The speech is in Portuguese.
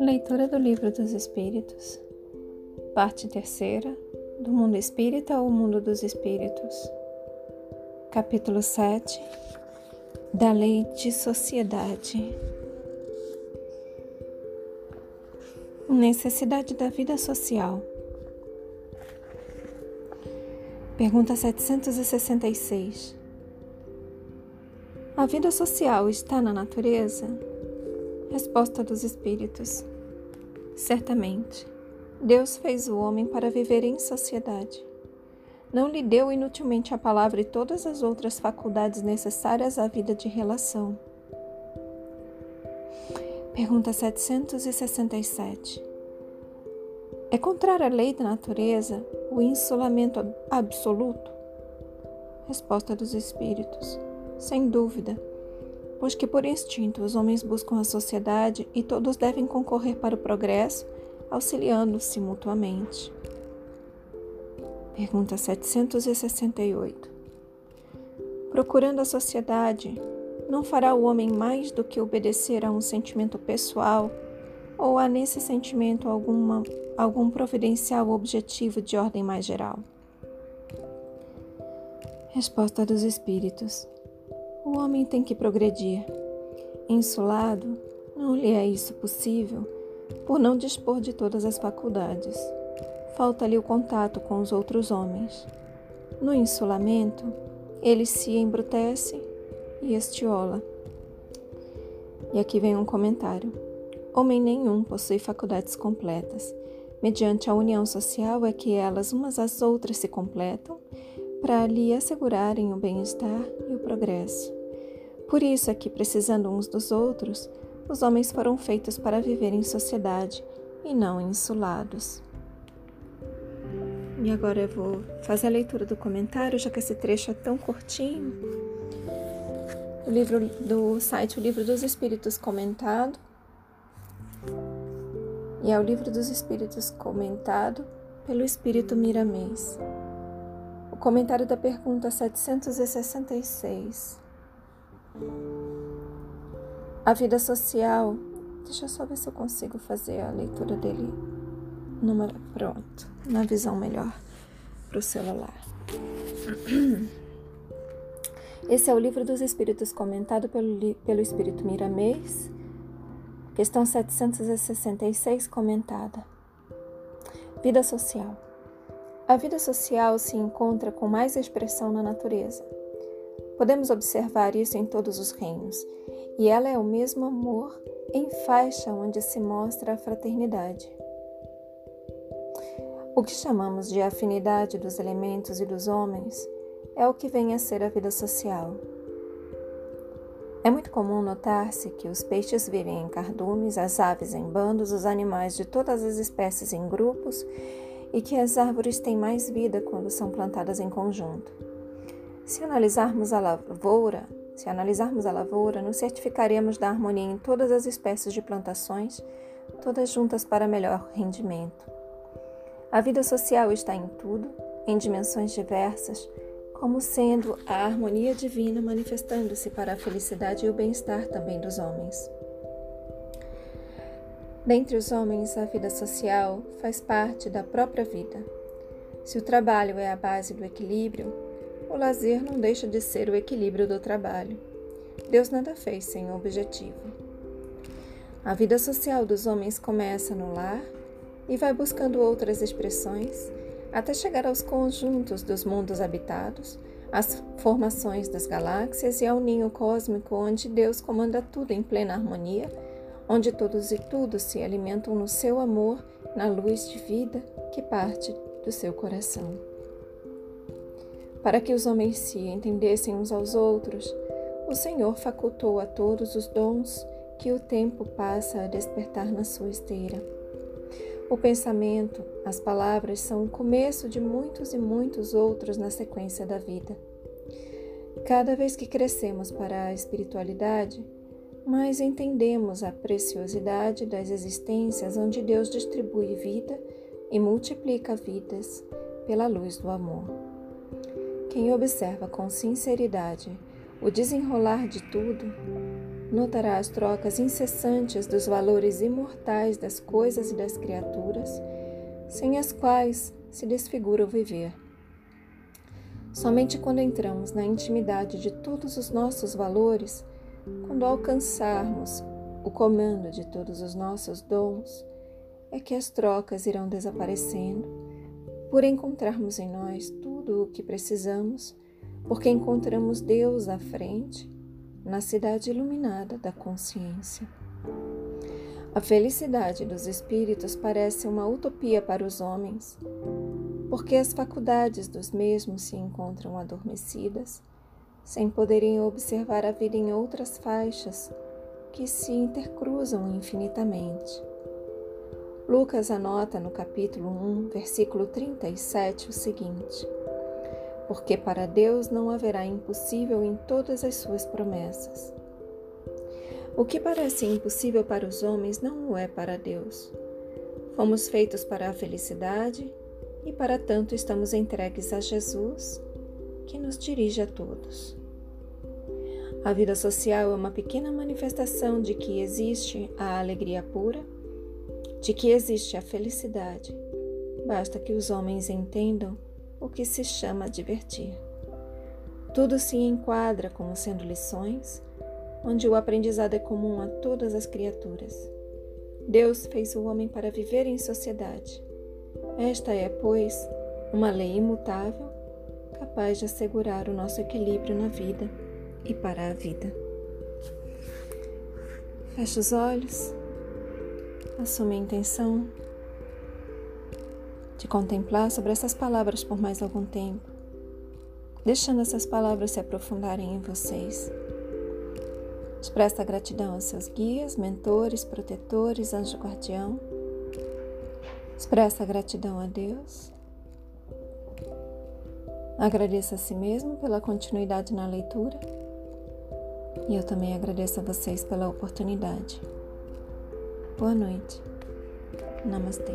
Leitura do Livro dos Espíritos, parte terceira, do Mundo Espírita ao Mundo dos Espíritos, capítulo 7, da Lei de Sociedade. Necessidade da vida social. Pergunta 766. A vida social está na natureza? Resposta dos Espíritos: Certamente. Deus fez o homem para viver em sociedade. Não lhe deu inutilmente a palavra e todas as outras faculdades necessárias à vida de relação. Pergunta 767. É contrária à lei da natureza o insulamento absoluto? Resposta dos Espíritos: Sem dúvida pois que por instinto os homens buscam a sociedade e todos devem concorrer para o progresso, auxiliando-se mutuamente. Pergunta 768. Procurando a sociedade, não fará o homem mais do que obedecer a um sentimento pessoal ou a nesse sentimento alguma, algum providencial objetivo de ordem mais geral? Resposta dos Espíritos. O homem tem que progredir. Insulado, não lhe é isso possível, por não dispor de todas as faculdades. Falta-lhe o contato com os outros homens. No insulamento, ele se embrutece e estiola. E aqui vem um comentário. Homem nenhum possui faculdades completas. Mediante a união social é que elas umas às outras se completam para lhe assegurarem o bem-estar e o progresso. Por isso é que, precisando uns dos outros, os homens foram feitos para viver em sociedade e não insulados. E agora eu vou fazer a leitura do comentário, já que esse trecho é tão curtinho. O livro do site O Livro dos Espíritos Comentado. E é o Livro dos Espíritos comentado pelo Espírito Miramês. O comentário da pergunta 766. A vida social. Deixa eu só ver se eu consigo fazer a leitura dele numa, pronto, na visão melhor para o celular. Esse é o livro dos Espíritos comentado pelo, pelo Espírito Miramês, questão 766, comentada. Vida social. A vida social se encontra com mais expressão na natureza. Podemos observar isso em todos os reinos, e ela é o mesmo amor em faixa onde se mostra a fraternidade. O que chamamos de afinidade dos elementos e dos homens é o que vem a ser a vida social. É muito comum notar-se que os peixes vivem em cardumes, as aves em bandos, os animais de todas as espécies em grupos e que as árvores têm mais vida quando são plantadas em conjunto. Se analisarmos a lavoura, se analisarmos a lavoura, nos certificaremos da harmonia em todas as espécies de plantações, todas juntas para melhor rendimento. A vida social está em tudo, em dimensões diversas, como sendo a harmonia divina manifestando-se para a felicidade e o bem-estar também dos homens. Dentre os homens, a vida social faz parte da própria vida. Se o trabalho é a base do equilíbrio, o lazer não deixa de ser o equilíbrio do trabalho. Deus nada fez sem o objetivo. A vida social dos homens começa no lar e vai buscando outras expressões até chegar aos conjuntos dos mundos habitados, às formações das galáxias e ao ninho cósmico onde Deus comanda tudo em plena harmonia onde todos e tudo se alimentam no seu amor, na luz de vida que parte do seu coração. Para que os homens se entendessem uns aos outros, o Senhor facultou a todos os dons que o tempo passa a despertar na sua esteira. O pensamento, as palavras são o começo de muitos e muitos outros na sequência da vida. Cada vez que crescemos para a espiritualidade, mas entendemos a preciosidade das existências onde Deus distribui vida e multiplica vidas pela luz do amor. Quem observa com sinceridade o desenrolar de tudo, notará as trocas incessantes dos valores imortais das coisas e das criaturas, sem as quais se desfigura o viver. Somente quando entramos na intimidade de todos os nossos valores, quando alcançarmos o comando de todos os nossos dons, é que as trocas irão desaparecendo, por encontrarmos em nós tudo o que precisamos, porque encontramos Deus à frente, na cidade iluminada da consciência. A felicidade dos espíritos parece uma utopia para os homens, porque as faculdades dos mesmos se encontram adormecidas, sem poderem observar a vida em outras faixas que se intercruzam infinitamente. Lucas anota no capítulo 1, versículo 37 o seguinte: Porque para Deus não haverá impossível em todas as suas promessas. O que parece impossível para os homens não o é para Deus. Fomos feitos para a felicidade e para tanto estamos entregues a Jesus, que nos dirige a todos. A vida social é uma pequena manifestação de que existe a alegria pura, de que existe a felicidade. Basta que os homens entendam o que se chama divertir. Tudo se enquadra como sendo lições, onde o aprendizado é comum a todas as criaturas. Deus fez o homem para viver em sociedade esta é, pois, uma lei imutável, capaz de assegurar o nosso equilíbrio na vida e para a vida. Feche os olhos, assume a intenção de contemplar sobre essas palavras por mais algum tempo, deixando essas palavras se aprofundarem em vocês. Expressa gratidão aos seus guias, mentores, protetores, anjo guardião Expressa gratidão a Deus. Agradeça a si mesmo pela continuidade na leitura. E eu também agradeço a vocês pela oportunidade. Boa noite. Namastê.